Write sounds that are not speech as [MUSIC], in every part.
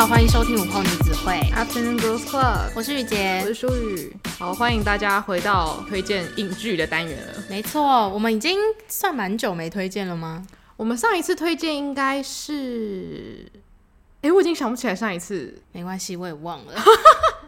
好，欢迎收听午后女子会 Afternoon Girls Club，我是雨洁，我是舒雨。好，欢迎大家回到推荐影剧的单元了。没错，我们已经算蛮久没推荐了吗？我们上一次推荐应该是，哎，我已经想不起来上一次。没关系，我也忘了。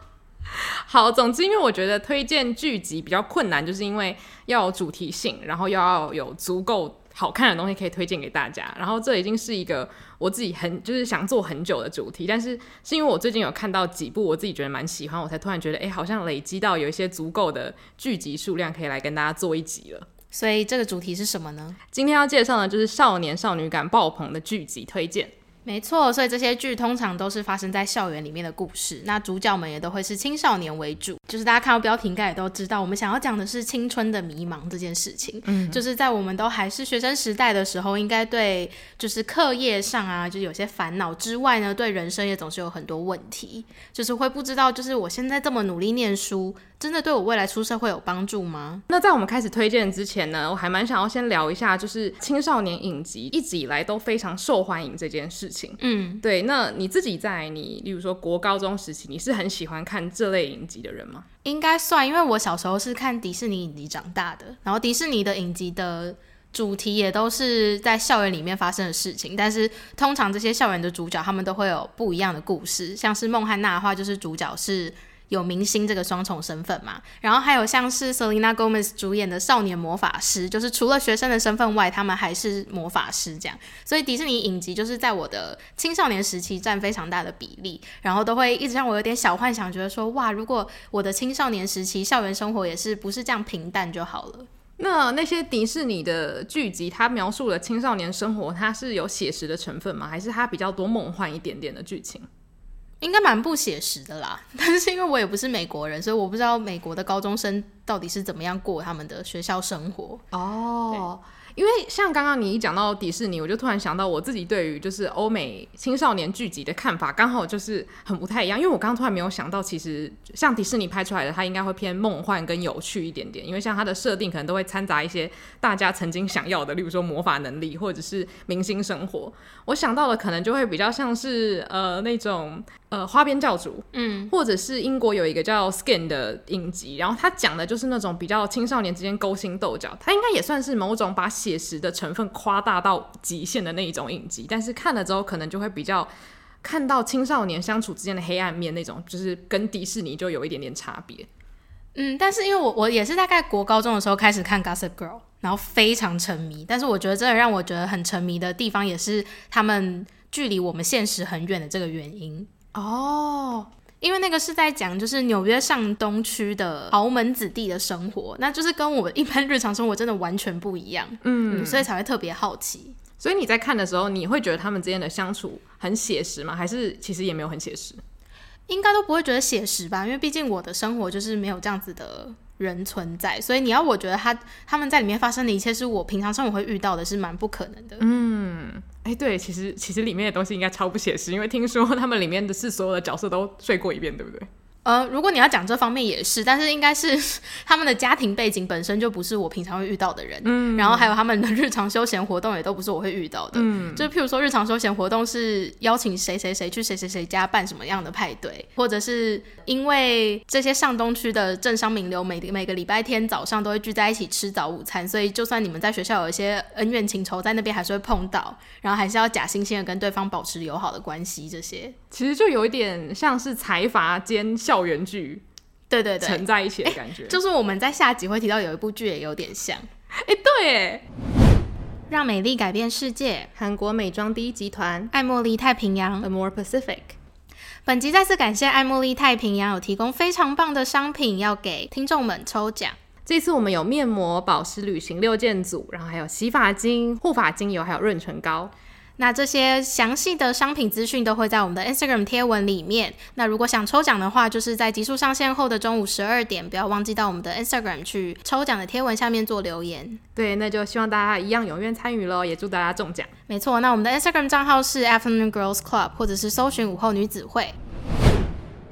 [LAUGHS] 好，总之，因为我觉得推荐剧集比较困难，就是因为要有主题性，然后又要有足够好看的东西可以推荐给大家。然后这已经是一个我自己很就是想做很久的主题，但是是因为我最近有看到几部我自己觉得蛮喜欢，我才突然觉得，哎，好像累积到有一些足够的剧集数量，可以来跟大家做一集了。所以这个主题是什么呢？今天要介绍的就是少年少女感爆棚的剧集推荐。没错，所以这些剧通常都是发生在校园里面的故事，那主角们也都会是青少年为主。就是大家看到标题应该也都知道，我们想要讲的是青春的迷茫这件事情。嗯，就是在我们都还是学生时代的时候，应该对就是课业上啊，就是有些烦恼之外呢，对人生也总是有很多问题，就是会不知道，就是我现在这么努力念书。真的对我未来出社会有帮助吗？那在我们开始推荐之前呢，我还蛮想要先聊一下，就是青少年影集一直以来都非常受欢迎这件事情。嗯，对。那你自己在你，例如说国高中时期，你是很喜欢看这类影集的人吗？应该算，因为我小时候是看迪士尼影集长大的，然后迪士尼的影集的主题也都是在校园里面发生的事情，但是通常这些校园的主角他们都会有不一样的故事，像是孟汉娜的话，就是主角是。有明星这个双重身份嘛，然后还有像是 Selena Gomez 主演的少年魔法师，就是除了学生的身份外，他们还是魔法师这样。所以迪士尼影集就是在我的青少年时期占非常大的比例，然后都会一直让我有点小幻想，觉得说哇，如果我的青少年时期校园生活也是不是这样平淡就好了。那那些迪士尼的剧集，它描述了青少年生活，它是有写实的成分吗？还是它比较多梦幻一点点的剧情？应该蛮不写实的啦，[LAUGHS] 但是因为我也不是美国人，所以我不知道美国的高中生到底是怎么样过他们的学校生活哦。因为像刚刚你一讲到迪士尼，我就突然想到我自己对于就是欧美青少年剧集的看法，刚好就是很不太一样。因为我刚刚突然没有想到，其实像迪士尼拍出来的，它应该会偏梦幻跟有趣一点点。因为像它的设定可能都会掺杂一些大家曾经想要的，例如说魔法能力或者是明星生活。我想到的可能就会比较像是呃那种呃花边教主，嗯，或者是英国有一个叫 Skin 的影集，然后它讲的就是那种比较青少年之间勾心斗角，它应该也算是某种把。写实的成分夸大到极限的那一种影集，但是看了之后可能就会比较看到青少年相处之间的黑暗面，那种就是跟迪士尼就有一点点差别。嗯，但是因为我我也是大概国高中的时候开始看《Gossip Girl》，然后非常沉迷。但是我觉得真的让我觉得很沉迷的地方，也是他们距离我们现实很远的这个原因哦。因为那个是在讲，就是纽约上东区的豪门子弟的生活，那就是跟我们一般日常生活真的完全不一样，嗯，嗯，所以才会特别好奇。所以你在看的时候，你会觉得他们之间的相处很写实吗？还是其实也没有很写实？应该都不会觉得写实吧，因为毕竟我的生活就是没有这样子的人存在，所以你要我觉得他他们在里面发生的一切是我平常生活会遇到的，是蛮不可能的。嗯。哎、对，其实其实里面的东西应该超不写实，因为听说他们里面的是所有的角色都睡过一遍，对不对？呃，如果你要讲这方面也是，但是应该是 [LAUGHS] 他们的家庭背景本身就不是我平常会遇到的人，嗯，然后还有他们的日常休闲活动也都不是我会遇到的，嗯，就譬如说日常休闲活动是邀请谁谁谁去谁谁谁家办什么样的派对，或者是因为这些上东区的政商名流每每个礼拜天早上都会聚在一起吃早午餐，所以就算你们在学校有一些恩怨情仇，在那边还是会碰到，然后还是要假惺惺的跟对方保持友好的关系，这些。其实就有一点像是财阀兼。校园剧，对对对，沉在一起的感觉，就是我们在下集会提到有一部剧也有点像，哎，对，哎，让美丽改变世界，韩国美妆第一集团。爱茉莉太平洋，Amore Pacific。本集再次感谢爱茉莉太平洋有提供非常棒的商品要给听众们抽奖。这次我们有面膜、保湿、旅行六件组，然后还有洗发精、护发精油，还有润唇膏。那这些详细的商品资讯都会在我们的 Instagram 贴文里面。那如果想抽奖的话，就是在集数上线后的中午十二点，不要忘记到我们的 Instagram 去抽奖的贴文下面做留言。对，那就希望大家一样踊跃参与喽，也祝大家中奖。没错，那我们的 Instagram 账号是 Afternoon Girls Club，或者是搜寻午后女子会。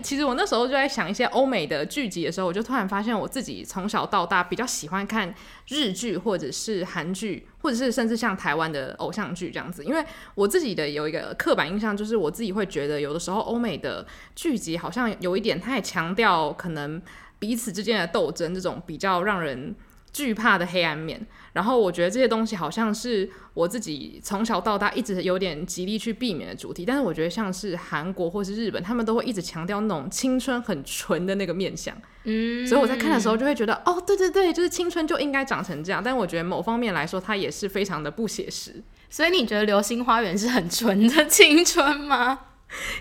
其实我那时候就在想一些欧美的剧集的时候，我就突然发现我自己从小到大比较喜欢看日剧或者是韩剧，或者是甚至像台湾的偶像剧这样子。因为我自己的有一个刻板印象，就是我自己会觉得有的时候欧美的剧集好像有一点太强调可能彼此之间的斗争，这种比较让人惧怕的黑暗面。然后我觉得这些东西好像是我自己从小到大一直有点极力去避免的主题，但是我觉得像是韩国或是日本，他们都会一直强调那种青春很纯的那个面相，嗯，所以我在看的时候就会觉得，哦，对对对，就是青春就应该长成这样。但我觉得某方面来说，它也是非常的不写实。所以你觉得《流星花园》是很纯的青春吗？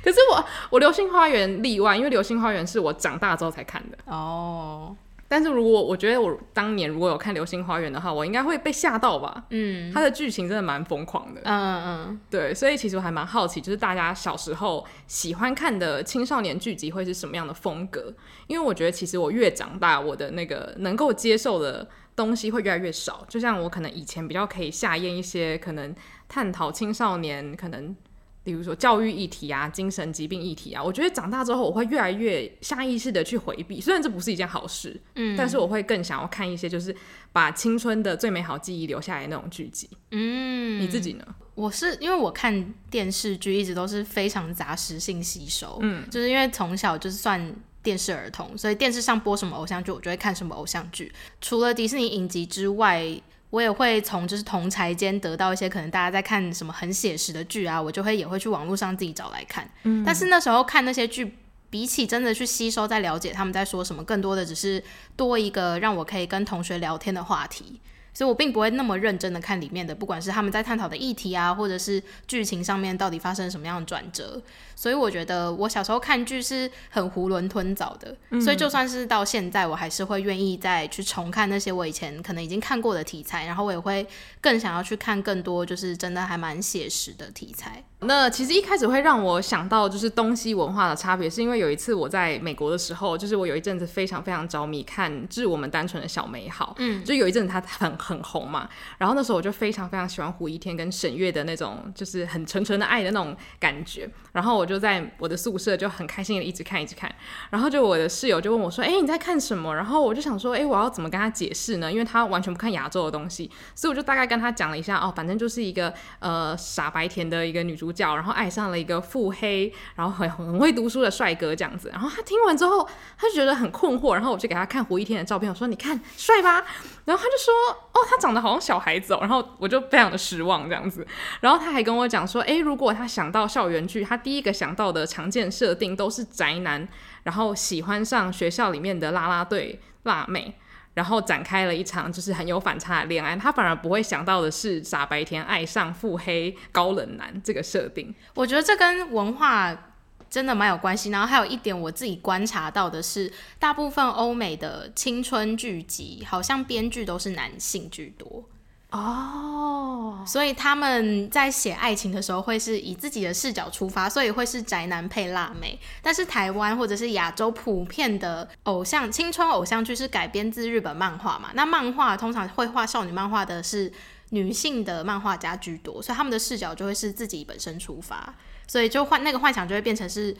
可是我我《流星花园》例外，因为《流星花园》是我长大之后才看的。哦。但是如果我觉得我当年如果有看《流星花园》的话，我应该会被吓到吧？嗯，它的剧情真的蛮疯狂的。嗯嗯，对，所以其实我还蛮好奇，就是大家小时候喜欢看的青少年剧集会是什么样的风格？因为我觉得其实我越长大，我的那个能够接受的东西会越来越少。就像我可能以前比较可以下咽一些可能探讨青少年可能。比如说教育议题啊，精神疾病议题啊，我觉得长大之后我会越来越下意识的去回避，虽然这不是一件好事，嗯，但是我会更想要看一些就是把青春的最美好记忆留下来的那种剧集，嗯，你自己呢？我是因为我看电视剧一直都是非常杂食性吸收，嗯，就是因为从小就是算电视儿童，所以电视上播什么偶像剧，我就会看什么偶像剧，除了迪士尼影集之外。我也会从就是同才间得到一些可能大家在看什么很写实的剧啊，我就会也会去网络上自己找来看。嗯，但是那时候看那些剧，比起真的去吸收、在了解他们在说什么，更多的只是多一个让我可以跟同学聊天的话题。所以我并不会那么认真的看里面的，不管是他们在探讨的议题啊，或者是剧情上面到底发生什么样的转折。所以我觉得我小时候看剧是很囫囵吞枣的，嗯，所以就算是到现在，我还是会愿意再去重看那些我以前可能已经看过的题材，然后我也会更想要去看更多，就是真的还蛮写实的题材。那其实一开始会让我想到就是东西文化的差别，是因为有一次我在美国的时候，就是我有一阵子非常非常着迷看《致我们单纯的小美好》，嗯，就有一阵子它很很红嘛，然后那时候我就非常非常喜欢胡一天跟沈月的那种就是很纯纯的爱的那种感觉，然后我就在我的宿舍就很开心的一直看一直看，然后就我的室友就问我说：“哎，你在看什么？”然后我就想说：“哎，我要怎么跟他解释呢？因为他完全不看亚洲的东西，所以我就大概跟他讲了一下哦，反正就是一个呃傻白甜的一个女主角，然后爱上了一个腹黑，然后很很会读书的帅哥这样子。然后他听完之后，他就觉得很困惑，然后我就给他看胡一天的照片，我说：“你看帅吧？”然后他就说：“哦，他长得好像小孩子。”然后我就非常的失望这样子。然后他还跟我讲说：“哎，如果他想到校园剧，他第一个想到的常见设定都是宅男，然后喜欢上学校里面的啦啦队辣妹，然后展开了一场就是很有反差的恋爱。他反而不会想到的是傻白甜爱上腹黑高冷男这个设定。我觉得这跟文化真的蛮有关系。然后还有一点我自己观察到的是，大部分欧美的青春剧集好像编剧都是男性居多。”哦所以他们在写爱情的时候会是以自己的视角出发，所以会是宅男配辣妹。但是台湾或者是亚洲普遍的偶像青春偶像剧是改编自日本漫画嘛？那漫画通常会画少女漫画的是女性的漫画家居多，所以他们的视角就会是自己本身出发，所以就幻那个幻想就会变成是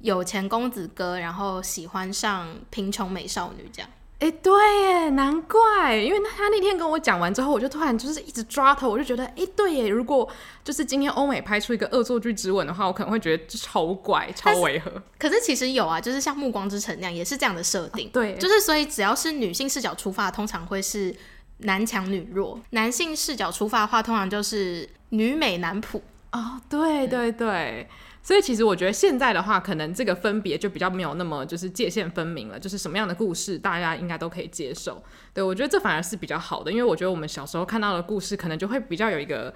有钱公子哥，然后喜欢上贫穷美少女这样。哎、欸，对耶，难怪，因为他那天跟我讲完之后，我就突然就是一直抓头，我就觉得，哎、欸，对耶，如果就是今天欧美拍出一个恶作剧之吻的话，我可能会觉得超怪、超违和。可是其实有啊，就是像《暮光之城》那样，也是这样的设定。对，就是所以只要是女性视角出发，通常会是男强女弱；男性视角出发的话，通常就是女美男普。哦，对对对。嗯所以其实我觉得现在的话，可能这个分别就比较没有那么就是界限分明了，就是什么样的故事大家应该都可以接受。对，我觉得这反而是比较好的，因为我觉得我们小时候看到的故事，可能就会比较有一个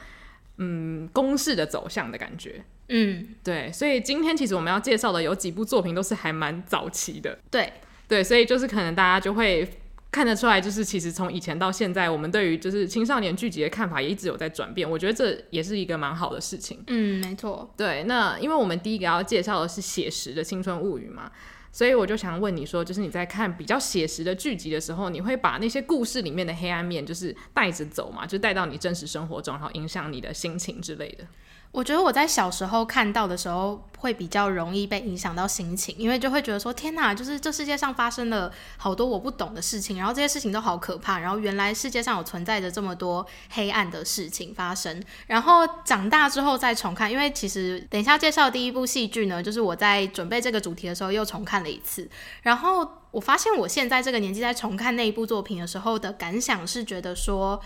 嗯公式的走向的感觉。嗯，对。所以今天其实我们要介绍的有几部作品都是还蛮早期的。对对，所以就是可能大家就会。看得出来，就是其实从以前到现在，我们对于就是青少年剧集的看法也一直有在转变。我觉得这也是一个蛮好的事情。嗯，没错。对，那因为我们第一个要介绍的是写实的青春物语嘛，所以我就想问你说，就是你在看比较写实的剧集的时候，你会把那些故事里面的黑暗面就是带着走嘛，就带到你真实生活中，然后影响你的心情之类的。我觉得我在小时候看到的时候，会比较容易被影响到心情，因为就会觉得说，天哪，就是这世界上发生了好多我不懂的事情，然后这些事情都好可怕，然后原来世界上有存在着这么多黑暗的事情发生。然后长大之后再重看，因为其实等一下介绍第一部戏剧呢，就是我在准备这个主题的时候又重看了一次，然后我发现我现在这个年纪在重看那一部作品的时候的感想是觉得说，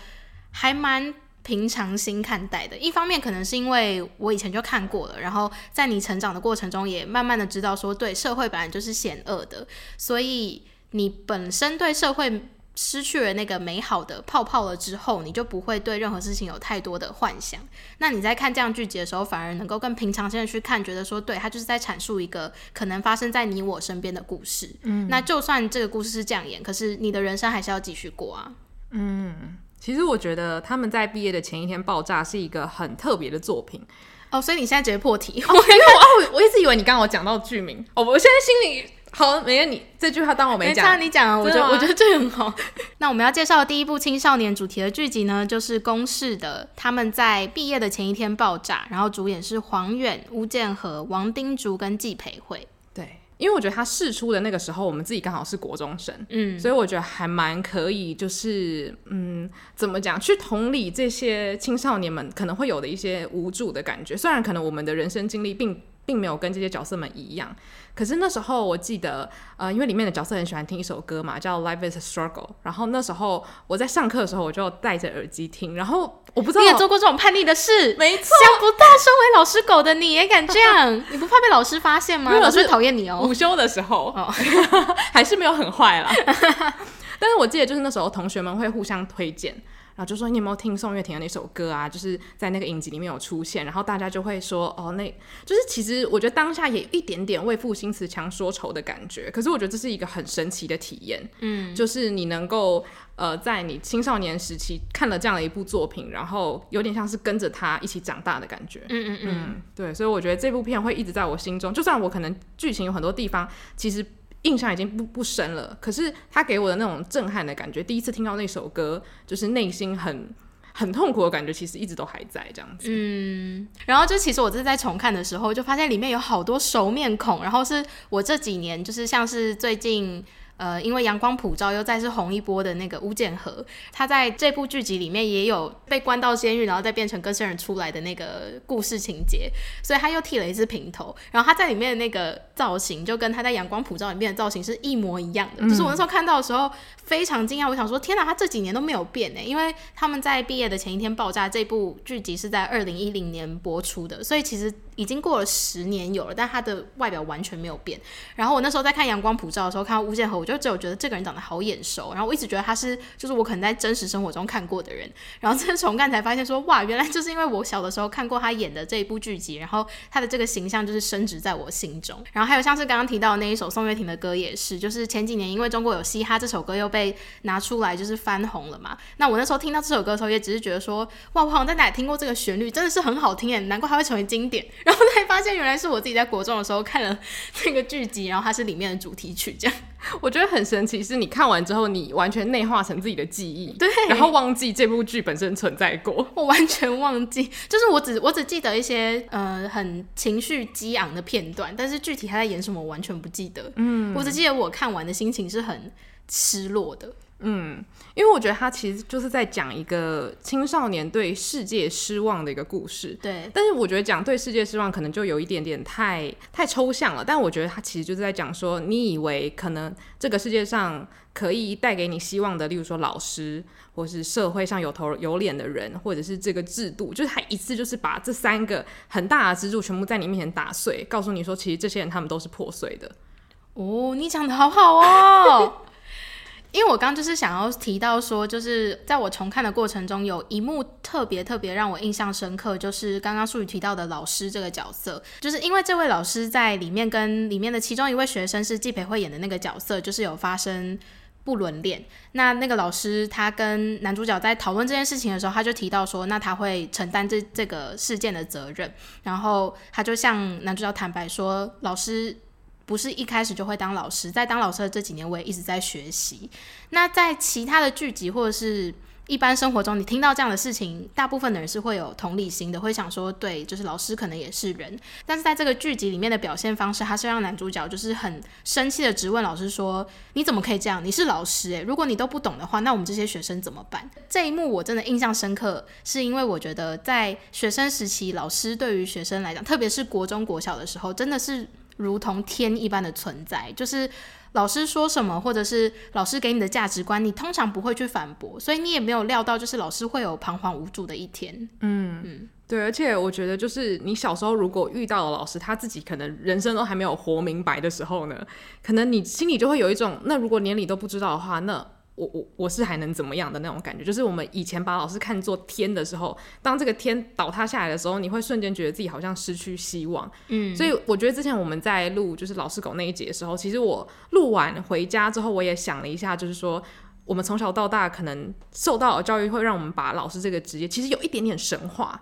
还蛮。平常心看待的，一方面可能是因为我以前就看过了，然后在你成长的过程中也慢慢的知道说，对，社会本来就是险恶的，所以你本身对社会失去了那个美好的泡泡了之后，你就不会对任何事情有太多的幻想。那你在看这样剧集的时候，反而能够更平常心的去看，觉得说，对，他就是在阐述一个可能发生在你我身边的故事。嗯，那就算这个故事是这样演，可是你的人生还是要继续过啊。嗯。其实我觉得他们在毕业的前一天爆炸是一个很特别的作品哦，所以你现在直接破题？哦、因为 [LAUGHS] 我哦，我一直以为你刚刚有讲到剧名哦，我现在心里好，没有你这句话当我没讲，没差你讲啊，我觉得我觉得这很好。[LAUGHS] 那我们要介绍的第一部青少年主题的剧集呢，就是公式的，他们在毕业的前一天爆炸，然后主演是黄远、吴建和、王丁竹跟季培慧。因为我觉得他试出的那个时候，我们自己刚好是国中生，嗯，所以我觉得还蛮可以，就是嗯，怎么讲，去同理这些青少年们可能会有的一些无助的感觉。虽然可能我们的人生经历并并没有跟这些角色们一样，可是那时候我记得，呃，因为里面的角色很喜欢听一首歌嘛，叫《Life Is a Struggle》。然后那时候我在上课的时候，我就戴着耳机听。然后我不知道你也做过这种叛逆的事，没错，想不到身为老师狗的你也敢这样，[LAUGHS] 你不怕被老师发现吗？老师讨厌你哦。午休的时候，哦、[LAUGHS] 还是没有很坏啦。[LAUGHS] 但是我记得就是那时候同学们会互相推荐。然后就说你有没有听宋岳庭的那首歌啊？就是在那个影集里面有出现，然后大家就会说哦，那就是其实我觉得当下也有一点点为赋新词强说愁的感觉。可是我觉得这是一个很神奇的体验，嗯，就是你能够呃在你青少年时期看了这样的一部作品，然后有点像是跟着他一起长大的感觉，嗯嗯嗯，嗯，对，所以我觉得这部片会一直在我心中，就算我可能剧情有很多地方其实。印象已经不不深了，可是他给我的那种震撼的感觉，第一次听到那首歌，就是内心很很痛苦的感觉，其实一直都还在这样子。嗯，然后就其实我这是在重看的时候，就发现里面有好多熟面孔，然后是我这几年就是像是最近。呃，因为阳光普照又再次红一波的那个巫建和，他在这部剧集里面也有被关到监狱，然后再变成更生人出来的那个故事情节，所以他又剃了一次平头，然后他在里面的那个造型就跟他在阳光普照里面的造型是一模一样的，嗯、就是我那时候看到的时候非常惊讶，我想说天哪，他这几年都没有变呢，因为他们在毕业的前一天爆炸这部剧集是在二零一零年播出的，所以其实已经过了十年有了，但他的外表完全没有变。然后我那时候在看阳光普照的时候看到巫建和，我就只有觉得这个人长得好眼熟，然后我一直觉得他是就是我可能在真实生活中看过的人，然后这次重看才发现说哇，原来就是因为我小的时候看过他演的这一部剧集，然后他的这个形象就是升值在我心中。然后还有像是刚刚提到的那一首宋岳庭的歌也是，就是前几年因为中国有嘻哈这首歌又被拿出来就是翻红了嘛，那我那时候听到这首歌的时候也只是觉得说哇，我好像在哪听过这个旋律，真的是很好听耶，难怪它会成为经典。然后才发现原来是我自己在国中的时候看了那个剧集，然后它是里面的主题曲这样。[LAUGHS] 我觉得很神奇，是你看完之后，你完全内化成自己的记忆，对，然后忘记这部剧本身存在过。我完全忘记，就是我只我只记得一些呃很情绪激昂的片段，但是具体他在演什么，我完全不记得。嗯，我只记得我看完的心情是很失落的。嗯，因为我觉得他其实就是在讲一个青少年对世界失望的一个故事。对，但是我觉得讲对世界失望可能就有一点点太太抽象了。但我觉得他其实就是在讲说，你以为可能这个世界上可以带给你希望的，例如说老师，或是社会上有头有脸的人，或者是这个制度，就是他一次就是把这三个很大的支柱全部在你面前打碎，告诉你说，其实这些人他们都是破碎的。哦，你讲的好好哦。因为我刚就是想要提到说，就是在我重看的过程中，有一幕特别特别让我印象深刻，就是刚刚书宇提到的老师这个角色，就是因为这位老师在里面跟里面的其中一位学生是季培慧演的那个角色，就是有发生不伦恋。那那个老师他跟男主角在讨论这件事情的时候，他就提到说，那他会承担这这个事件的责任，然后他就向男主角坦白说，老师。不是一开始就会当老师，在当老师的这几年，我也一直在学习。那在其他的剧集或者是一般生活中，你听到这样的事情，大部分的人是会有同理心的，会想说，对，就是老师可能也是人。但是在这个剧集里面的表现方式，他是让男主角就是很生气的质问老师说：“你怎么可以这样？你是老师诶，如果你都不懂的话，那我们这些学生怎么办？”这一幕我真的印象深刻，是因为我觉得在学生时期，老师对于学生来讲，特别是国中、国小的时候，真的是如同天一般的存在，就是。老师说什么，或者是老师给你的价值观，你通常不会去反驳，所以你也没有料到，就是老师会有彷徨无助的一天。嗯嗯，对，而且我觉得，就是你小时候如果遇到了老师，他自己可能人生都还没有活明白的时候呢，可能你心里就会有一种，那如果连你都不知道的话，那。我我我是还能怎么样的那种感觉，就是我们以前把老师看作天的时候，当这个天倒塌下来的时候，你会瞬间觉得自己好像失去希望。嗯，所以我觉得之前我们在录就是老师狗那一节的时候，其实我录完回家之后，我也想了一下，就是说我们从小到大可能受到的教育会让我们把老师这个职业其实有一点点神话，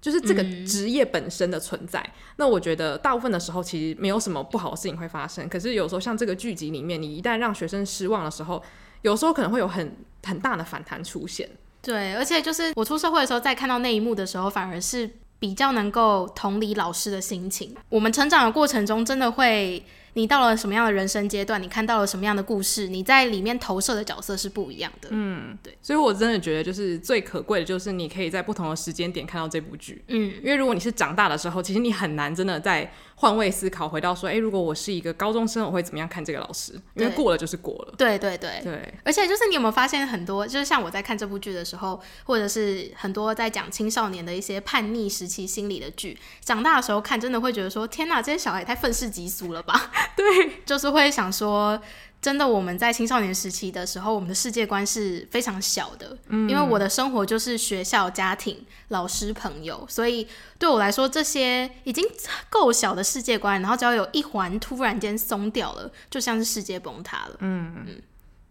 就是这个职业本身的存在。嗯。那我觉得大部分的时候其实没有什么不好的事情会发生，可是有时候像这个剧集里面，你一旦让学生失望的时候。有时候可能会有很很大的反弹出现，对，而且就是我出社会的时候，在看到那一幕的时候，反而是比较能够同理老师的心情。我们成长的过程中，真的会。你到了什么样的人生阶段？你看到了什么样的故事？你在里面投射的角色是不一样的。嗯，对。所以我真的觉得，就是最可贵的，就是你可以在不同的时间点看到这部剧。嗯，因为如果你是长大的时候，其实你很难真的在换位思考，回到说，哎、欸，如果我是一个高中生，我会怎么样看这个老师？因为过了就是过了。对对对对。而且就是你有没有发现，很多就是像我在看这部剧的时候，或者是很多在讲青少年的一些叛逆时期心理的剧，长大的时候看，真的会觉得说，天哪，这些小孩也太愤世嫉俗了吧？[LAUGHS] 对，就。是会想说，真的，我们在青少年时期的时候，我们的世界观是非常小的，嗯，因为我的生活就是学校、家庭、老师、朋友，所以对我来说，这些已经够小的世界观，然后只要有一环突然间松掉了，就像是世界崩塌了。嗯嗯，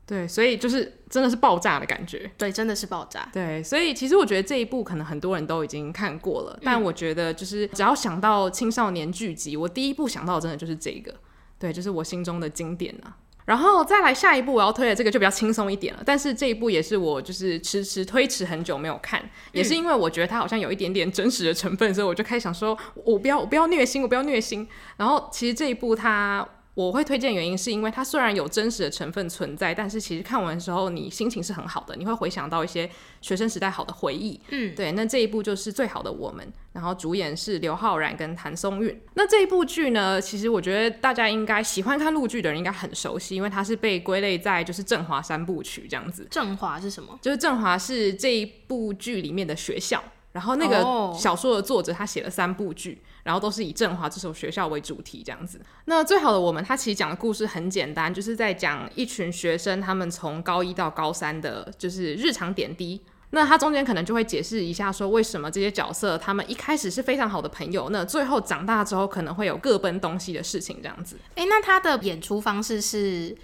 对，所以就是真的是爆炸的感觉，对，真的是爆炸。对，所以其实我觉得这一部可能很多人都已经看过了，嗯，但我觉得就是只要想到青少年剧集，我第一部想到的真的就是这个。对，就是我心中的经典啊。然后再来下一步我要推的这个就比较轻松一点了，但是这一部也是我就是迟迟推迟很久没有看，也是因为我觉得它好像有一点点真实的成分，所以我就开始想说，我不要，我不要虐心，我不要虐心。然后其实这一部它。我会推荐原因是因为它虽然有真实的成分存在，但是其实看完的时候你心情是很好的，你会回想到一些学生时代好的回忆。嗯，对，那这一部就是最好的我们，然后主演是刘昊然跟谭松韵。那这一部剧呢，其实我觉得大家应该喜欢看陆剧的人应该很熟悉，因为它是被归类在就是振华三部曲这样子。振华是什么？就是振华是这一部剧里面的学校。然后那个小说的作者他写了三部剧，哦、然后都是以振华这所学校为主题这样子。那最好的我们，他其实讲的故事很简单，就是在讲一群学生他们从高一到高三的，就是日常点滴。那他中间可能就会解释一下，说为什么这些角色他们一开始是非常好的朋友，那最后长大之后可能会有各奔东西的事情这样子。诶，那他的演出方式是？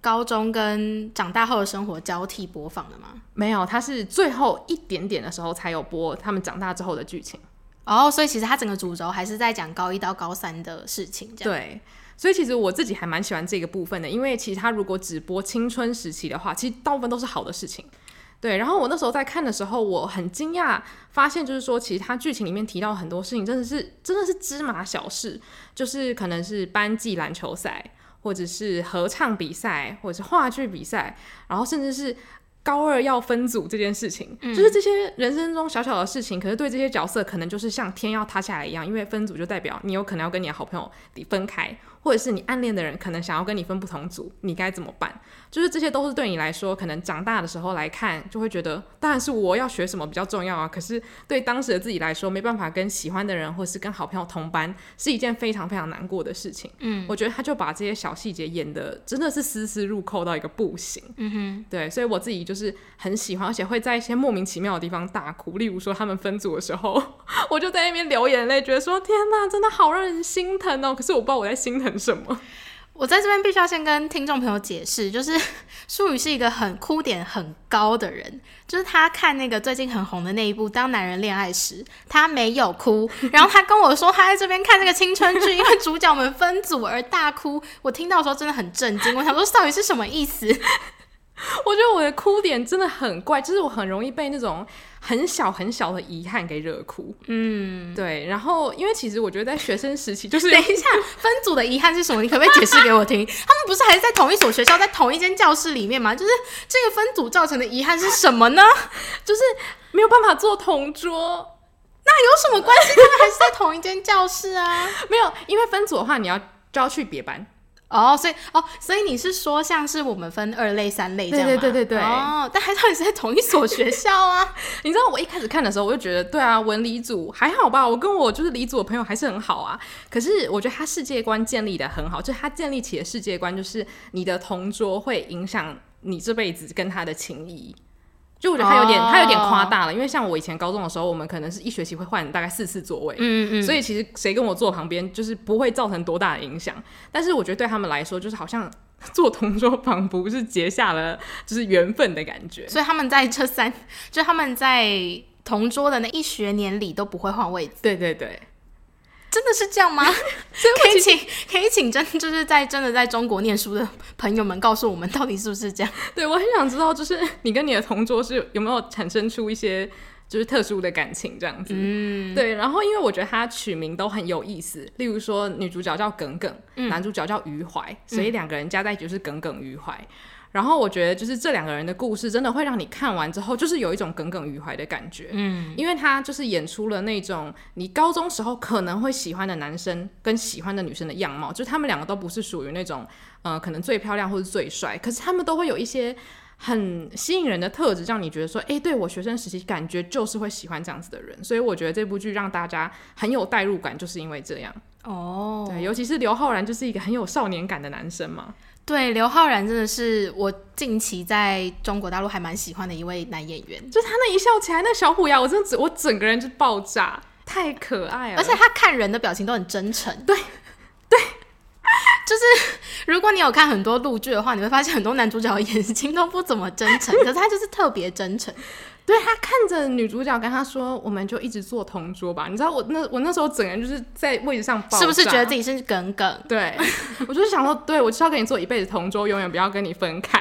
高中跟长大后的生活交替播放的吗？没有，他是最后一点点的时候才有播他们长大之后的剧情。哦，所以其实他整个主轴还是在讲高一到高三的事情。这样。对，所以其实我自己还蛮喜欢这个部分的，因为其实他如果只播青春时期的话，其实大部分都是好的事情。对，然后我那时候在看的时候，我很惊讶发现，就是说其实他剧情里面提到很多事情，真的是真的是芝麻小事，就是可能是班级篮球赛。或者是合唱比赛，或者是话剧比赛，然后甚至是高二要分组这件事情，嗯，就是这些人生中小小的事情，可是对这些角色可能就是像天要塌下来一样，因为分组就代表你有可能要跟你的好朋友分开。或者是你暗恋的人可能想要跟你分不同组，你该怎么办？就是这些都是对你来说，可能长大的时候来看，就会觉得当然是我要学什么比较重要啊。可是对当时的自己来说，没办法跟喜欢的人或是跟好朋友同班，是一件非常非常难过的事情。嗯，我觉得他就把这些小细节演的真的是丝丝入扣到一个不行。嗯哼，对，所以我自己就是很喜欢，而且会在一些莫名其妙的地方大哭。例如说他们分组的时候，[LAUGHS] 我就在那边流眼泪，觉得说天哪，真的好让人心疼哦。可是我不知道我在心疼。什么？我在这边必须要先跟听众朋友解释，就是 [LAUGHS] 舒宇是一个很哭点很高的人，就是他看那个最近很红的那一部《当男人恋爱时》，他没有哭，然后他跟我说他在这边看这个青春剧，因为主角们分组而大哭。我听到的时候真的很震惊，我想说到底是什么意思？[LAUGHS] 我觉得我的哭点真的很怪，就是我很容易被那种很小很小的遗憾给惹哭。嗯，对。然后，因为其实我觉得在学生时期，就是等一下分组的遗憾是什么？你可不可以解释给我听？[LAUGHS] 他们不是还是在同一所学校，在同一间教室里面吗？就是这个分组造成的遗憾是什么呢？[LAUGHS] 就是没有办法做同桌。[LAUGHS] 那有什么关系？他们还是在同一间教室啊。没有，因为分组的话，你要就要去别班。哦，所以哦，所以你是说像是我们分二类、三类这样？对对对对对。哦，但还是是在同一所学校啊。[LAUGHS] 你知道我一开始看的时候，我就觉得，对啊，文理组还好吧。我跟我就是理组的朋友还是很好啊。可是我觉得他世界观建立的很好，就是他建立起的世界观，就是你的同桌会影响你这辈子跟他的情谊。就我觉得他有点，他、oh. 有点夸大了，因为像我以前高中的时候，我们可能是一学期会换大概四次座位，嗯嗯，所以其实谁跟我坐旁边，就是不会造成多大的影响。但是我觉得对他们来说，就是好像坐同桌，仿佛是结下了就是缘分的感觉。所以他们在这三，就他们在同桌的那一学年里都不会换位置。对对对。真的是这样吗？[LAUGHS] 可以请可以请真就是在真的在中国念书的朋友们告诉我们，到底是不是这样？对，我很想知道，就是你跟你的同桌是有没有产生出一些就是特殊的感情这样子？嗯，对。然后因为我觉得他取名都很有意思，例如说女主角叫耿耿，嗯、男主角叫余怀，所以两个人加在一起就是耿耿于怀。然后我觉得，就是这两个人的故事，真的会让你看完之后，就是有一种耿耿于怀的感觉。嗯，因为他就是演出了那种你高中时候可能会喜欢的男生跟喜欢的女生的样貌，就是他们两个都不是属于那种，呃，可能最漂亮或者最帅，可是他们都会有一些很吸引人的特质，让你觉得说，哎，对，我学生时期感觉就是会喜欢这样子的人。所以我觉得这部剧让大家很有代入感，就是因为这样。哦，对，尤其是刘昊然就是一个很有少年感的男生嘛。对，刘昊然真的是我近期在中国大陆还蛮喜欢的一位男演员，就他那一笑起来，那小虎牙，我真的我整个人就爆炸，太可爱了，而且他看人的表情都很真诚。对，对，就是 [LAUGHS] 如果你有看很多陆剧的话，你会发现很多男主角的眼睛都不怎么真诚，[LAUGHS] 可是他就是特别真诚。对，他看着女主角跟他说：“我们就一直做同桌吧。”你知道我那我那时候整个人就是在位置上爆炸，是不是觉得自己是耿耿？对，[LAUGHS] 我就是想说，对，我就是要跟你做一辈子同桌，永远不要跟你分开。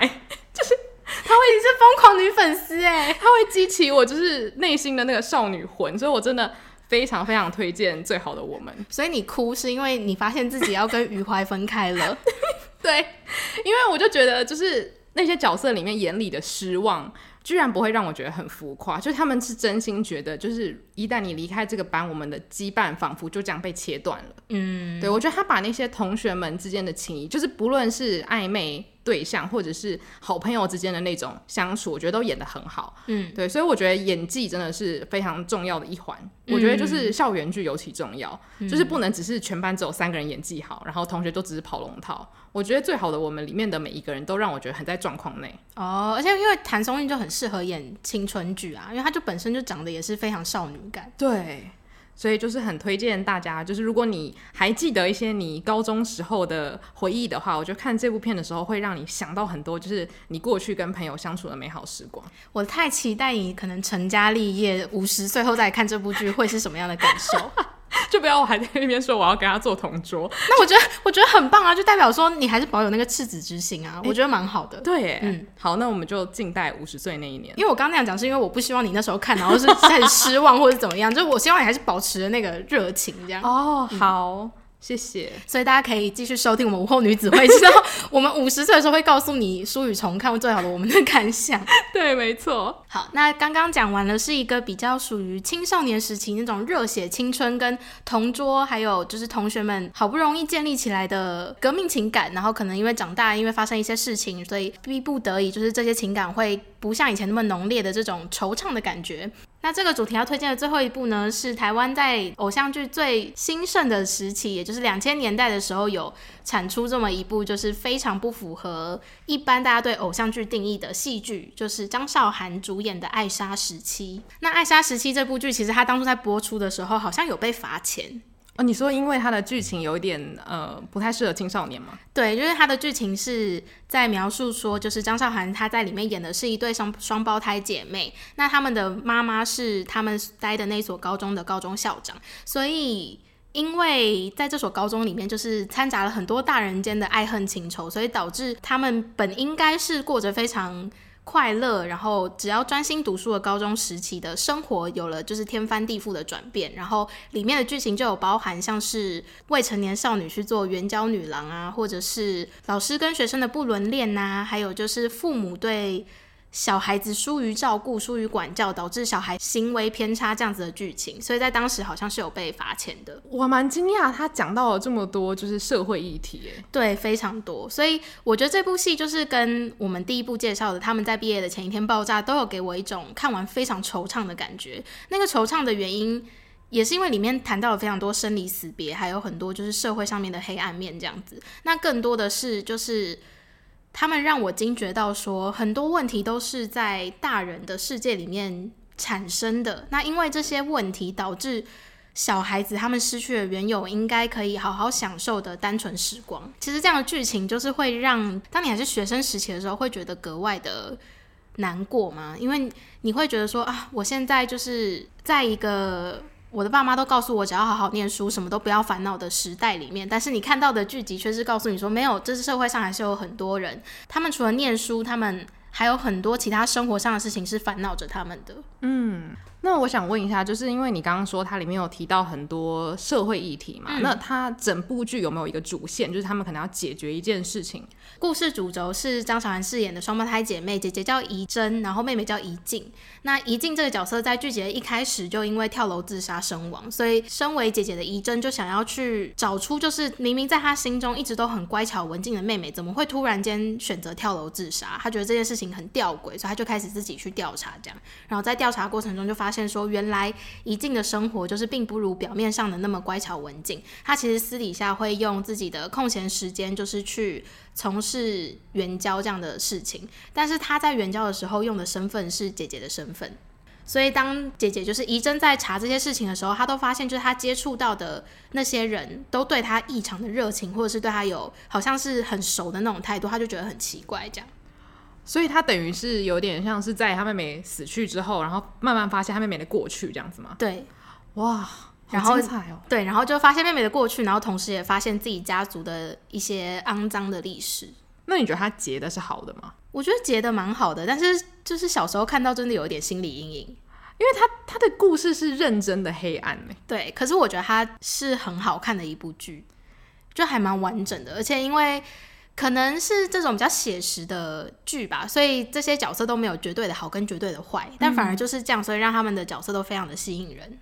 就是他会你是疯狂女粉丝哎，他会激起我就是内心的那个少女魂，所以我真的非常非常推荐《最好的我们》。所以你哭是因为你发现自己要跟余淮分开了？[LAUGHS] 对，因为我就觉得就是那些角色里面眼里的失望。居然不会让我觉得很浮夸，就是他们是真心觉得，就是一旦你离开这个班，我们的羁绊仿佛就这样被切断了。嗯，对，我觉得他把那些同学们之间的情谊，就是不论是暧昧对象或者是好朋友之间的那种相处，我觉得都演得很好。嗯，对，所以我觉得演技真的是非常重要的一环。嗯，我觉得就是校园剧尤其重要，嗯，就是不能只是全班只有三个人演技好，然后同学都只是跑龙套。我觉得最好的我们里面的每一个人都让我觉得很在状况内哦，而且因为谭松韵就很适合演青春剧啊，因为她就本身就长得也是非常少女感。对，所以就是很推荐大家，就是如果你还记得一些你高中时候的回忆的话，我觉得看这部片的时候会让你想到很多，就是你过去跟朋友相处的美好时光。我太期待你可能成家立业五十岁后再看这部剧会是什么样的感受。[LAUGHS] [LAUGHS] 就不要我还在那边说我要跟他做同桌，那我觉得我觉得很棒啊，就代表说你还是保有那个赤子之心啊，欸、我觉得蛮好的。对，嗯，好，那我们就静待五十岁那一年。因为我刚刚那样讲，是因为我不希望你那时候看，然后是 [LAUGHS] 很失望或者怎么样，就我希望你还是保持着那个热情这样。哦，好。嗯谢谢，所以大家可以继续收听我们午后女子会，知道 [LAUGHS] 我们五十岁的时候会告诉你书与重看最好的我们的感想。[LAUGHS] 对，没错。好，那刚刚讲完了是一个比较属于青少年时期那种热血青春跟同桌，还有就是同学们好不容易建立起来的革命情感，然后可能因为长大，因为发生一些事情，所以逼不得已，就是这些情感会不像以前那么浓烈的这种惆怅的感觉。那这个主题要推荐的最后一部呢，是台湾在偶像剧最兴盛的时期，也就是两千年代的时候，有产出这么一部，就是非常不符合一般大家对偶像剧定义的戏剧，就是张韶涵主演的《爱莎时期》。那《爱莎时期》这部剧，其实它当初在播出的时候，好像有被罚钱。哦，你说因为它的剧情有点呃不太适合青少年吗？对，就是它的剧情是在描述说，就是张韶涵她在里面演的是一对双双胞胎姐妹，那他们的妈妈是他们待的那所高中的高中校长，所以。因为在这所高中里面，就是掺杂了很多大人间的爱恨情仇，所以导致他们本应该是过着非常快乐，然后只要专心读书的高中时期的生活，有了就是天翻地覆的转变。然后里面的剧情就有包含像是未成年少女去做援交女郎啊，或者是老师跟学生的不伦恋呐，还有就是父母对。小孩子疏于照顾、疏于管教，导致小孩行为偏差这样子的剧情，所以在当时好像是有被罚钱的。我蛮惊讶，他讲到了这么多，就是社会议题，哎，对，非常多。所以我觉得这部戏就是跟我们第一部介绍的《他们在毕业的前一天爆炸》都有给我一种看完非常惆怅的感觉。那个惆怅的原因，也是因为里面谈到了非常多生离死别，还有很多就是社会上面的黑暗面这样子。那更多的是就是。他们让我惊觉到，说很多问题都是在大人的世界里面产生的。那因为这些问题导致小孩子他们失去了原有应该可以好好享受的单纯时光。其实这样的剧情就是会让当你还是学生时期的时候，会觉得格外的难过吗？因为你会觉得说啊，我现在就是在一个。我的爸妈都告诉我，只要好好念书，什么都不要烦恼的时代里面。但是你看到的剧集却是告诉你说，没有，这是社会上还是有很多人，他们除了念书，他们还有很多其他生活上的事情是烦恼着他们的。嗯。那我想问一下，就是因为你刚刚说它里面有提到很多社会议题嘛，嗯、那它整部剧有没有一个主线，就是他们可能要解决一件事情？故事主轴是张韶涵饰演的双胞胎姐妹，姐姐叫怡珍，然后妹妹叫怡静。那怡静这个角色在剧集的一开始就因为跳楼自杀身亡，所以身为姐姐的怡珍就想要去找出，就是明明在她心中一直都很乖巧文静的妹妹，怎么会突然间选择跳楼自杀？她觉得这件事情很吊诡，所以她就开始自己去调查，这样，然后在调查过程中就发。发现说，原来怡静的生活就是并不如表面上的那么乖巧文静。她其实私底下会用自己的空闲时间，就是去从事援交这样的事情。但是她在援交的时候用的身份是姐姐的身份，所以当姐姐就是怡珍在查这些事情的时候，她都发现就是她接触到的那些人都对她异常的热情，或者是对她有好像是很熟的那种态度，她就觉得很奇怪这样。所以他等于是有点像是在他妹妹死去之后，然后慢慢发现他妹妹的过去这样子吗？对，哇，然后、哦、对，然后就发现妹妹的过去，然后同时也发现自己家族的一些肮脏的历史。那你觉得他结的是好的吗？我觉得结的蛮好的，但是就是小时候看到真的有一点心理阴影，因为他他的故事是认真的黑暗呢。对，可是我觉得他是很好看的一部剧，就还蛮完整的，而且因为。可能是这种比较写实的剧吧，所以这些角色都没有绝对的好跟绝对的坏，但反而就是这样，所以让他们的角色都非常的吸引人。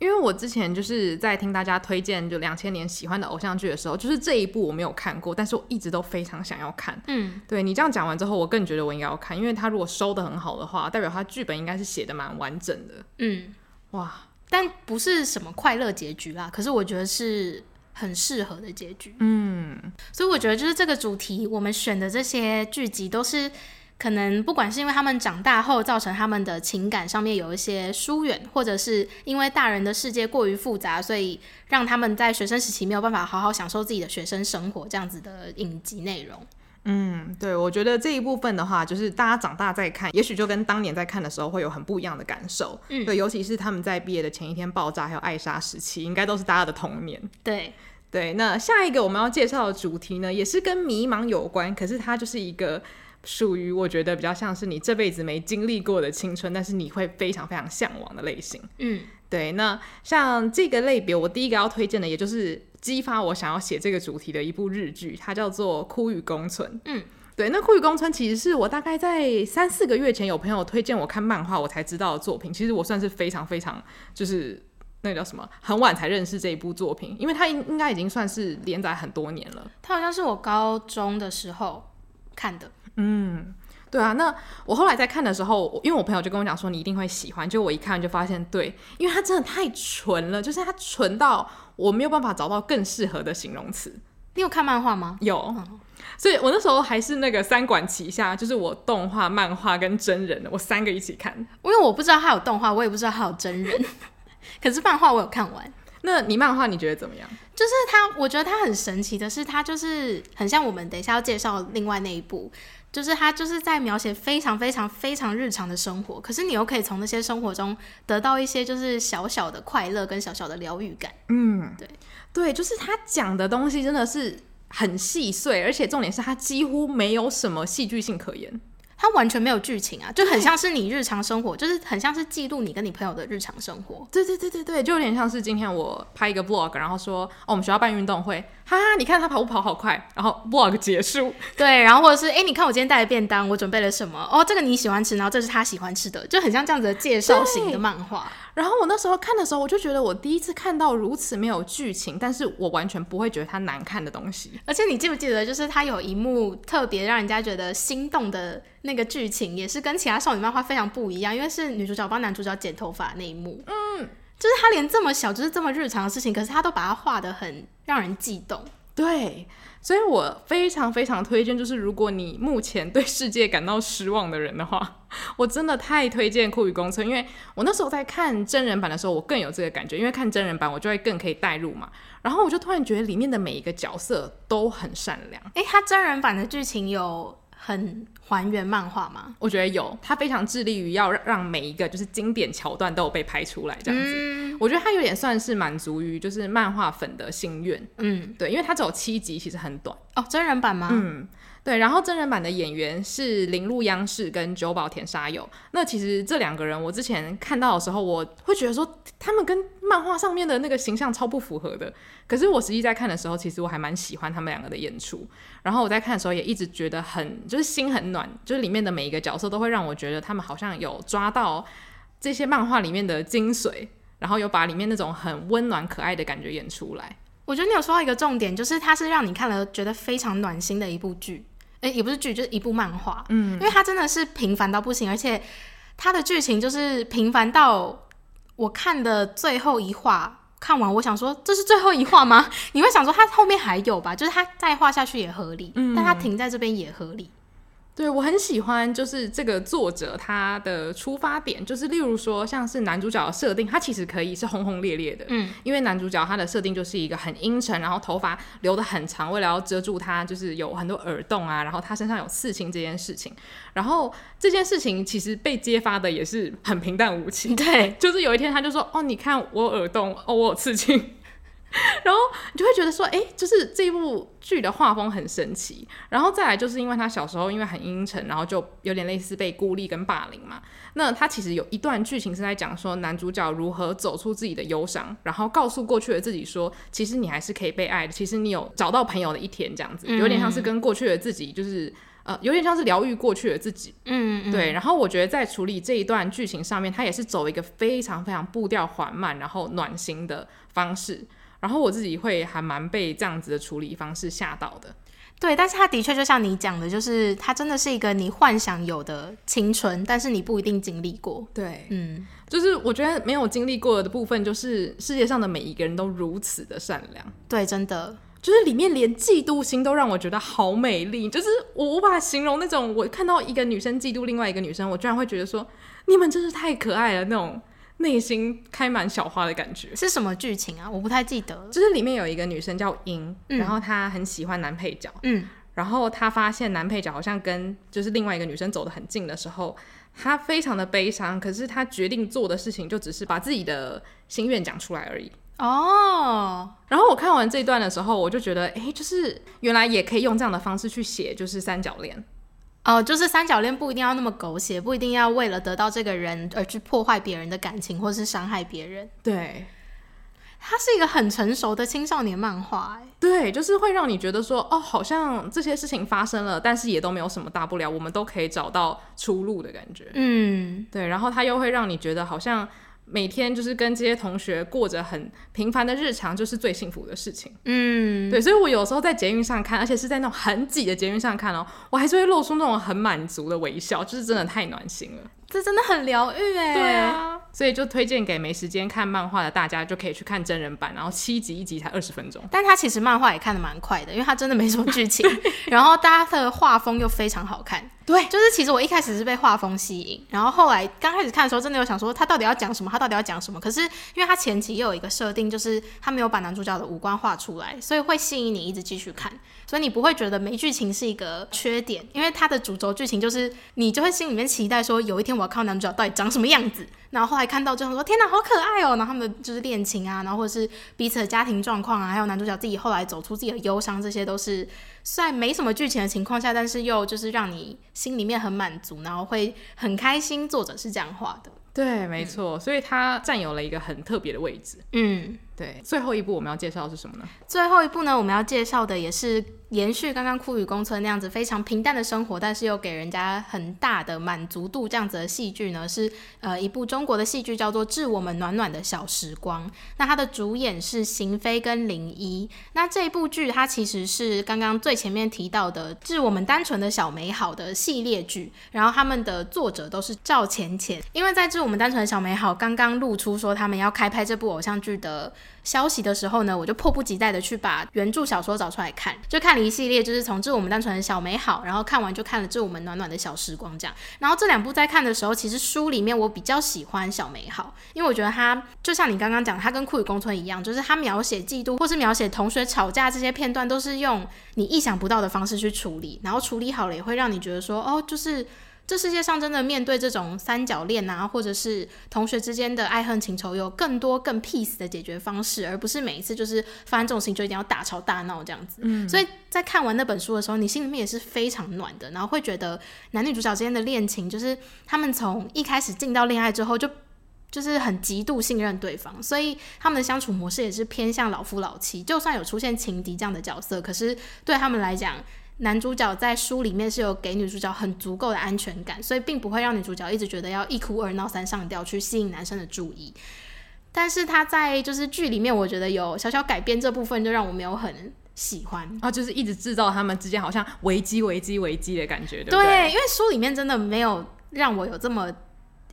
因为我之前就是在听大家推荐就两千年喜欢的偶像剧的时候，就是这一部我没有看过，但是我一直都非常想要看。嗯，对你这样讲完之后，我更觉得我应该要看，因为他如果收的很好的话，代表他剧本应该是写的蛮完整的。嗯，哇，但不是什么快乐结局啦，可是我觉得是。很适合的结局，嗯，所以我觉得就是这个主题，我们选的这些剧集都是可能不管是因为他们长大后造成他们的情感上面有一些疏远，或者是因为大人的世界过于复杂，所以让他们在学生时期没有办法好好享受自己的学生生活这样子的影集内容。嗯，对，我觉得这一部分的话，就是大家长大再看，也许就跟当年在看的时候会有很不一样的感受。嗯，对，尤其是他们在毕业的前一天爆炸，还有爱莎时期，应该都是大家的童年。对，对。那下一个我们要介绍的主题呢，也是跟迷茫有关，可是它就是一个属于我觉得比较像是你这辈子没经历过的青春，但是你会非常非常向往的类型。嗯，对。那像这个类别，我第一个要推荐的，也就是。激发我想要写这个主题的一部日剧，它叫做《枯雨宫村》。嗯，对，那《枯雨宫村》其实是我大概在三四个月前有朋友推荐我看漫画，我才知道的作品。其实我算是非常非常就是那个叫什么，很晚才认识这一部作品，因为它应应该已经算是连载很多年了。它好像是我高中的时候看的。嗯。对啊，那我后来在看的时候，因为我朋友就跟我讲说，你一定会喜欢，就我一看就发现对，因为它真的太纯了，就是它纯到我没有办法找到更适合的形容词。你有看漫画吗？有，嗯，所以我那时候还是那个三管齐下，就是我动画、漫画跟真人，我三个一起看。因为我不知道它有动画，我也不知道它有真人，[LAUGHS] 可是漫画我有看完。那你漫画你觉得怎么样？就是它，我觉得它很神奇的是，它就是很像我们等一下要介绍另外那一部。就是他就是在描写非常非常非常日常的生活，可是你又可以从那些生活中得到一些就是小小的快乐跟小小的疗愈感。嗯，对对，就是他讲的东西真的是很细碎，而且重点是他几乎没有什么戏剧性可言。它完全没有剧情啊，就很像是你日常生活，就是很像是记录你跟你朋友的日常生活。对对对对对，就有点像是今天我拍一个 vlog，然后说哦，我们学校办运动会，哈哈，你看他跑步跑好快，然后 vlog 结束。[LAUGHS] 对，然后或者是哎，你看我今天带的便当，我准备了什么？哦，这个你喜欢吃，然后这是他喜欢吃的，就很像这样子的介绍型的漫画。[LAUGHS] 然后我那时候看的时候，我就觉得我第一次看到如此没有剧情，但是我完全不会觉得它难看的东西。而且你记不记得，就是它有一幕特别让人家觉得心动的那个剧情，也是跟其他少女漫画非常不一样，因为是女主角帮男主角剪头发那一幕。嗯，就是他连这么小，就是这么日常的事情，可是他都把它画的很让人悸动。对。所以我非常非常推荐，就是如果你目前对世界感到失望的人的话，我真的太推荐《酷与公村》，因为我那时候在看真人版的时候，我更有这个感觉，因为看真人版我就会更可以代入嘛。然后我就突然觉得里面的每一个角色都很善良。诶，他真人版的剧情有很还原漫画吗？我觉得有，他非常致力于要让每一个就是经典桥段都有被拍出来，这样子。嗯、我觉得他有点算是满足于就是漫画粉的心愿。嗯，对，因为他只有七集，其实很短。哦，真人版吗？嗯。对，然后真人版的演员是铃鹿央士跟久保田沙友。那其实这两个人，我之前看到的时候，我会觉得说他们跟漫画上面的那个形象超不符合的。可是我实际在看的时候，其实我还蛮喜欢他们两个的演出。然后我在看的时候，也一直觉得很就是心很暖，就是里面的每一个角色都会让我觉得他们好像有抓到这些漫画里面的精髓，然后有把里面那种很温暖可爱的感觉演出来。我觉得你有说到一个重点，就是它是让你看了觉得非常暖心的一部剧。诶，也不是剧，就是一部漫画。嗯，因为它真的是平凡到不行，而且它的剧情就是平凡到我看的最后一话看完，我想说这是最后一话吗？[LAUGHS] 你会想说它后面还有吧？就是它再画下去也合理，嗯，但它停在这边也合理。对，我很喜欢，就是这个作者他的出发点，就是例如说，像是男主角的设定，他其实可以是轰轰烈烈的，嗯，因为男主角他的设定就是一个很阴沉，然后头发留的很长，为了要遮住他，就是有很多耳洞啊，然后他身上有刺青这件事情，然后这件事情其实被揭发的也是很平淡无奇，对，就是有一天他就说，哦，你看我耳洞，哦，我有刺青。[LAUGHS] 然后你就会觉得说，哎，就是这一部剧的画风很神奇。然后再来就是因为他小时候因为很阴沉，然后就有点类似被孤立跟霸凌嘛。那他其实有一段剧情是在讲说男主角如何走出自己的忧伤，然后告诉过去的自己说，其实你还是可以被爱的，其实你有找到朋友的一天，这样子有点像是跟过去的自己，就是呃，有点像是疗愈过去的自己。嗯嗯。对。然后我觉得在处理这一段剧情上面，他也是走一个非常非常步调缓慢，然后暖心的方式。然后我自己会还蛮被这样子的处理方式吓到的，对，但是他的确就像你讲的，就是他真的是一个你幻想有的青春，但是你不一定经历过。对，嗯，就是我觉得没有经历过的部分，就是世界上的每一个人都如此的善良。对，真的，就是里面连嫉妒心都让我觉得好美丽，就是我无法形容那种我看到一个女生嫉妒另外一个女生，我居然会觉得说你们真是太可爱了那种。内心开满小花的感觉。是什么剧情啊？我不太记得。就是里面有一个女生叫英，嗯、然后她很喜欢男配角，嗯，然后她发现男配角好像跟就是另外一个女生走得很近的时候，她非常的悲伤。可是她决定做的事情就只是把自己的心愿讲出来而已。哦。然后我看完这一段的时候，我就觉得，哎，就是原来也可以用这样的方式去写，就是三角恋。哦，就是三角恋不一定要那么狗血，不一定要为了得到这个人而去破坏别人的感情，或是伤害别人。对，它是一个很成熟的青少年漫画，哎，对，就是会让你觉得说，哦，好像这些事情发生了，但是也都没有什么大不了，我们都可以找到出路的感觉。嗯，对，然后它又会让你觉得好像。每天就是跟这些同学过着很平凡的日常，就是最幸福的事情。嗯，对，所以我有时候在捷运上看，而且是在那种很挤的捷运上看哦，我还是会露出那种很满足的微笑，就是真的太暖心了。这真的很疗愈哎。对啊，所以就推荐给没时间看漫画的大家，就可以去看真人版，然后七集一集才二十分钟。但他其实漫画也看的蛮快的，因为他真的没什么剧情，[LAUGHS] 然后大家的画风又非常好看。对，就是其实我一开始是被画风吸引，然后后来刚开始看的时候，真的有想说他到底要讲什么，他到底要讲什么。可是因为他前期又有一个设定，就是他没有把男主角的五官画出来，所以会吸引你一直继续看，所以你不会觉得没剧情是一个缺点，因为它的主轴剧情就是你就会心里面期待说有一天我要看男主角到底长什么样子。然后后来看到之后说天哪，好可爱哦！然后他们就是恋情啊，然后或者是彼此的家庭状况啊，还有男主角自己后来走出自己的忧伤，这些都是虽然没什么剧情的情况下，但是又就是让你心里面很满足，然后会很开心。作者是这样画的，对，没错，嗯、所以他占有了一个很特别的位置。嗯，对。最后一步我们要介绍的是什么呢？最后一步呢，我们要介绍的也是。延续刚刚酷与宫村那样子非常平淡的生活，但是又给人家很大的满足度这样子的戏剧呢，是呃一部中国的戏剧，叫做《致我们暖暖的小时光》。那它的主演是邢菲跟林一。那这一部剧它其实是刚刚最前面提到的《致我们单纯的小美好》的系列剧，然后他们的作者都是赵钱钱。因为在《致我们单纯的小美好》刚刚露出说他们要开拍这部偶像剧的消息的时候呢，我就迫不及待的去把原著小说找出来看，就看了一系列，就是从《致我们单纯的小美好》，然后看完就看了《致我们暖暖的小时光》这样。然后这两部在看的时候，其实书里面我比较喜欢《小美好》，因为我觉得它就像你刚刚讲，它跟《酷与宫村》一样，就是它描写嫉妒或是描写同学吵架这些片段，都是用你意想不到的方式去处理，然后处理好了也会让你觉得说，哦，就是。这世界上真的面对这种三角恋啊，或者是同学之间的爱恨情仇，有更多更 peace 的解决方式，而不是每一次就是发生这种事情就一定要大吵大闹这样子。嗯，所以在看完那本书的时候，你心里面也是非常暖的，然后会觉得男女主角之间的恋情，就是他们从一开始进到恋爱之后就，就就是很极度信任对方，所以他们的相处模式也是偏向老夫老妻。就算有出现情敌这样的角色，可是对他们来讲。男主角在书里面是有给女主角很足够的安全感，所以并不会让女主角一直觉得要一哭二闹三上吊去吸引男生的注意。但是他在就是剧里面，我觉得有小小改编这部分，就让我没有很喜欢啊，就是一直制造他们之间好像危机、危机、危机的感觉，对不对？对，因为书里面真的没有让我有这么。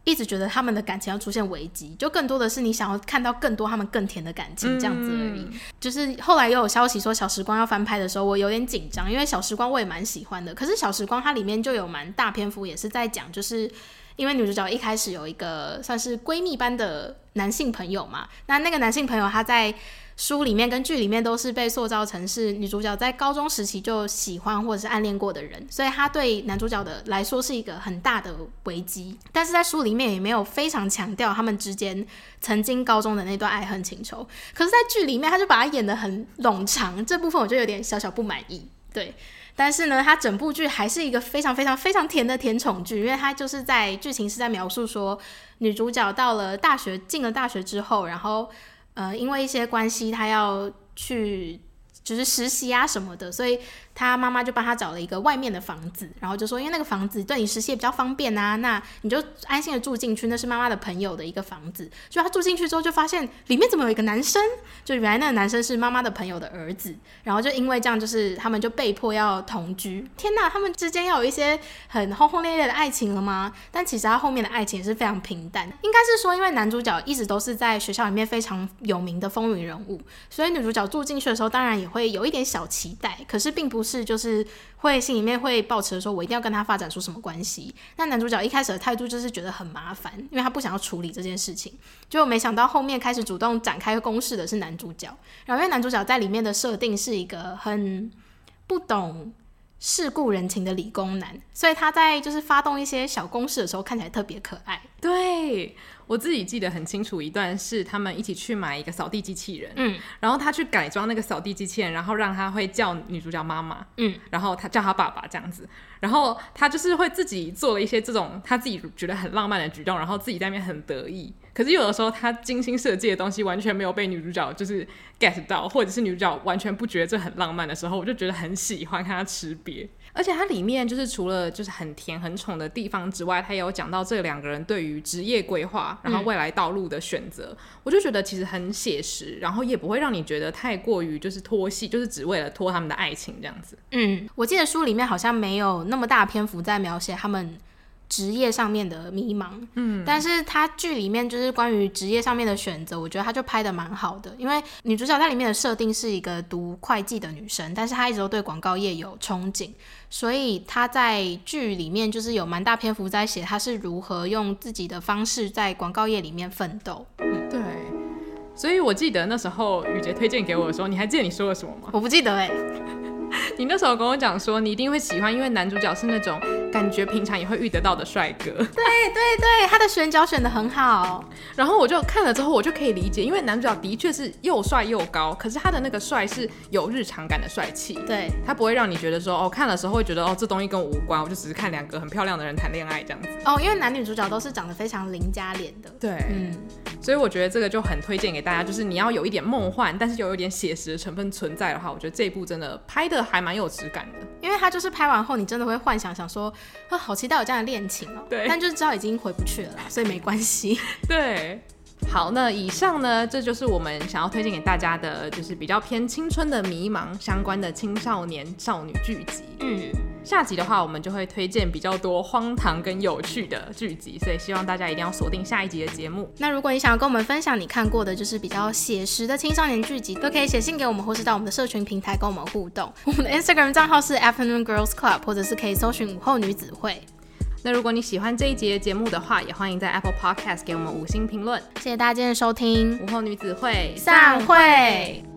一直觉得他们的感情要出现危机，就更多的是你想要看到更多他们更甜的感情这样子而已。嗯、就是后来又有消息说《小时光》要翻拍的时候，我有点紧张，因为《小时光》我也蛮喜欢的。可是《小时光》它里面就有蛮大篇幅也是在讲，就是因为女主角一开始有一个算是闺蜜般的男性朋友嘛，那那个男性朋友他在。书里面跟剧里面都是被塑造成是女主角在高中时期就喜欢或者是暗恋过的人，所以他对男主角的来说是一个很大的危机。但是在书里面也没有非常强调他们之间曾经高中的那段爱恨情仇，可是，在剧里面他就把它演得很冗长，这部分我就有点小小不满意。对，但是呢，他整部剧还是一个非常非常非常甜的甜宠剧，因为他就是在剧情是在描述说女主角到了大学，进了大学之后，然后。呃，因为一些关系，他要去就是实习啊什么的，所以。他妈妈就帮他找了一个外面的房子，然后就说，因为那个房子对你实习也比较方便啊，那你就安心的住进去。那是妈妈的朋友的一个房子，就他住进去之后，就发现里面怎么有一个男生？就原来那个男生是妈妈的朋友的儿子，然后就因为这样，就是他们就被迫要同居。天哪，他们之间要有一些很轰轰烈烈的爱情了吗？但其实他后面的爱情也是非常平淡。应该是说，因为男主角一直都是在学校里面非常有名的风云人物，所以女主角住进去的时候，当然也会有一点小期待，可是并不是。是，就是会心里面会抱持说，我一定要跟他发展出什么关系。那男主角一开始的态度就是觉得很麻烦，因为他不想要处理这件事情。就没想到后面开始主动展开攻势的是男主角。然后因为男主角在里面的设定是一个很不懂世故人情的理工男，所以他在就是发动一些小攻势的时候，看起来特别可爱。对。我自己记得很清楚，一段是他们一起去买一个扫地机器人，嗯，然后他去改装那个扫地机器人，然后让他会叫女主角妈妈，嗯，然后他叫他爸爸这样子，然后他就是会自己做了一些这种他自己觉得很浪漫的举动，然后自己在那边很得意。可是有的时候他精心设计的东西完全没有被女主角就是 get 到，或者是女主角完全不觉得这很浪漫的时候，我就觉得很喜欢看他吃瘪。而且它里面就是除了就是很甜很宠的地方之外，它也有讲到这两个人对于职业规划，然后未来道路的选择，嗯、我就觉得其实很写实，然后也不会让你觉得太过于就是拖戏，就是只为了拖他们的爱情这样子。嗯，我记得书里面好像没有那么大篇幅在描写他们职业上面的迷茫，嗯，但是他剧里面就是关于职业上面的选择，我觉得他就拍的蛮好的，因为女主角在里面的设定是一个读会计的女生，但是她一直都对广告业有憧憬，所以她在剧里面就是有蛮大篇幅在写她是如何用自己的方式在广告业里面奋斗，嗯，对，所以我记得那时候雨杰推荐给我的时候，你还记得你说了什么吗？我不记得哎、欸。[LAUGHS] 你那时候跟我讲说，你一定会喜欢，因为男主角是那种感觉平常也会遇得到的帅哥。对对对，他的选角选得很好。然后我就看了之后，我就可以理解，因为男主角的确是又帅又高，可是他的那个帅是有日常感的帅气。对，他不会让你觉得说，哦，看的时候会觉得，哦，这东西跟我无关，我就只是看两个很漂亮的人谈恋爱这样子。哦，因为男女主角都是长得非常邻家脸的。对，嗯，所以我觉得这个就很推荐给大家，就是你要有一点梦幻，但是又有一点写实的成分存在的话，我觉得这一部真的拍的还蛮有质感的，因为它就是拍完后，你真的会幻想想说，啊，好期待有这样的恋情哦。对，但就是知道已经回不去了啦，所以没关系。[LAUGHS] 对，好，那以上呢，这就是我们想要推荐给大家的，就是比较偏青春的迷茫相关的青少年少女剧集。嗯。下集的话，我们就会推荐比较多荒唐跟有趣的剧集，所以希望大家一定要锁定下一集的节目。那如果你想要跟我们分享你看过的，就是比较写实的青少年剧集，都可以写信给我们，或是到我们的社群平台跟我们互动。我们的 Instagram 账号是 Afternoon Girls Club，或者是可以搜寻午后女子会。那如果你喜欢这一集的节目的话，也欢迎在 Apple Podcast 给我们五星评论。谢谢大家今天的收听，午后女子会散会。